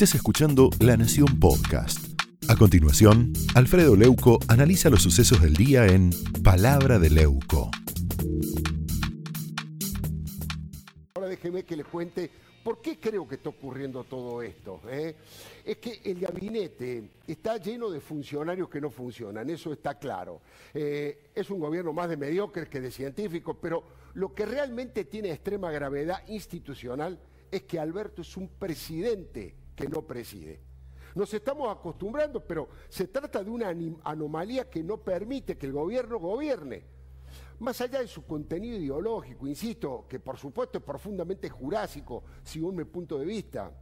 Estás escuchando La Nación Podcast. A continuación, Alfredo Leuco analiza los sucesos del día en Palabra de Leuco. Ahora déjeme que le cuente por qué creo que está ocurriendo todo esto. eh? Es que el gabinete está lleno de funcionarios que no funcionan, eso está claro. Eh, es un gobierno más de mediocres que de científicos, pero lo que realmente tiene extrema gravedad institucional es que Alberto es un presidente que no preside. Nos estamos acostumbrando, pero se trata de una anomalía que no permite que el gobierno gobierne. Más allá de su contenido ideológico, insisto, que por supuesto es profundamente jurásico, según mi punto de vista,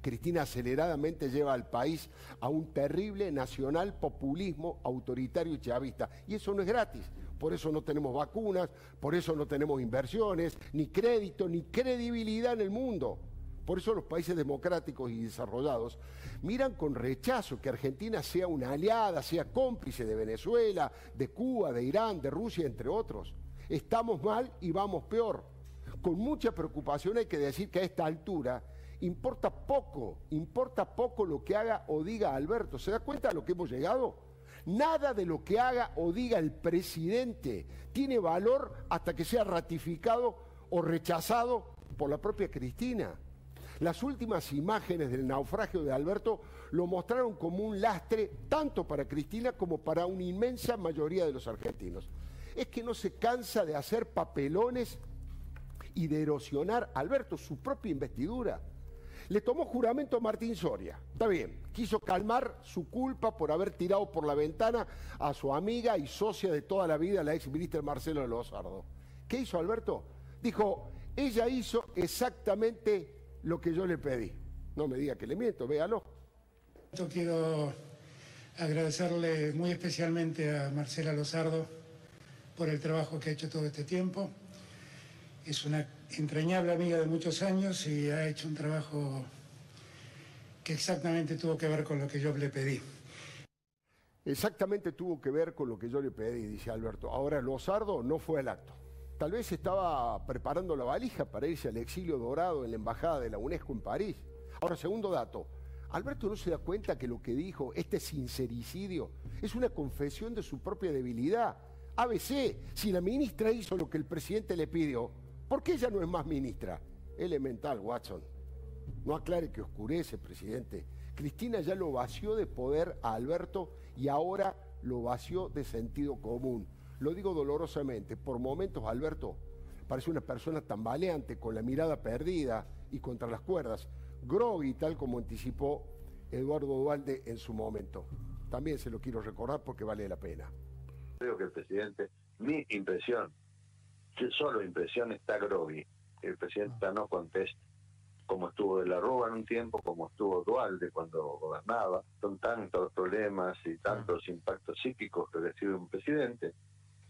Cristina aceleradamente lleva al país a un terrible nacional populismo autoritario y chavista. Y eso no es gratis. Por eso no tenemos vacunas, por eso no tenemos inversiones, ni crédito, ni credibilidad en el mundo. Por eso los países democráticos y desarrollados miran con rechazo que Argentina sea una aliada, sea cómplice de Venezuela, de Cuba, de Irán, de Rusia, entre otros. Estamos mal y vamos peor. Con mucha preocupación hay que decir que a esta altura importa poco, importa poco lo que haga o diga Alberto. ¿Se da cuenta de lo que hemos llegado? Nada de lo que haga o diga el presidente tiene valor hasta que sea ratificado o rechazado por la propia Cristina. Las últimas imágenes del naufragio de Alberto lo mostraron como un lastre tanto para Cristina como para una inmensa mayoría de los argentinos. Es que no se cansa de hacer papelones y de erosionar a Alberto su propia investidura. Le tomó juramento a Martín Soria. Está bien, quiso calmar su culpa por haber tirado por la ventana a su amiga y socia de toda la vida, la ex ministra Marcelo Lozardo. ¿Qué hizo Alberto? Dijo, ella hizo exactamente lo que yo le pedí. No me diga que le miento, véalo. Yo quiero agradecerle muy especialmente a Marcela Lozardo por el trabajo que ha hecho todo este tiempo. Es una entrañable amiga de muchos años y ha hecho un trabajo que exactamente tuvo que ver con lo que yo le pedí. Exactamente tuvo que ver con lo que yo le pedí, dice Alberto. Ahora, Lozardo no fue al acto. Tal vez estaba preparando la valija para irse al exilio dorado en la embajada de la UNESCO en París. Ahora, segundo dato. Alberto no se da cuenta que lo que dijo, este sincericidio, es una confesión de su propia debilidad. ABC, si la ministra hizo lo que el presidente le pidió, ¿por qué ella no es más ministra? Elemental, Watson. No aclare que oscurece, presidente. Cristina ya lo vació de poder a Alberto y ahora lo vació de sentido común. Lo digo dolorosamente. Por momentos, Alberto parece una persona tambaleante, con la mirada perdida y contra las cuerdas. Groggy, tal como anticipó Eduardo Dualde en su momento. También se lo quiero recordar porque vale la pena. Creo que el presidente, mi impresión, solo impresión está groggy. El presidente está no contesta, como estuvo de la Rúa en un tiempo, como estuvo Dualde cuando gobernaba. Son tantos problemas y tantos impactos psíquicos que recibe un presidente,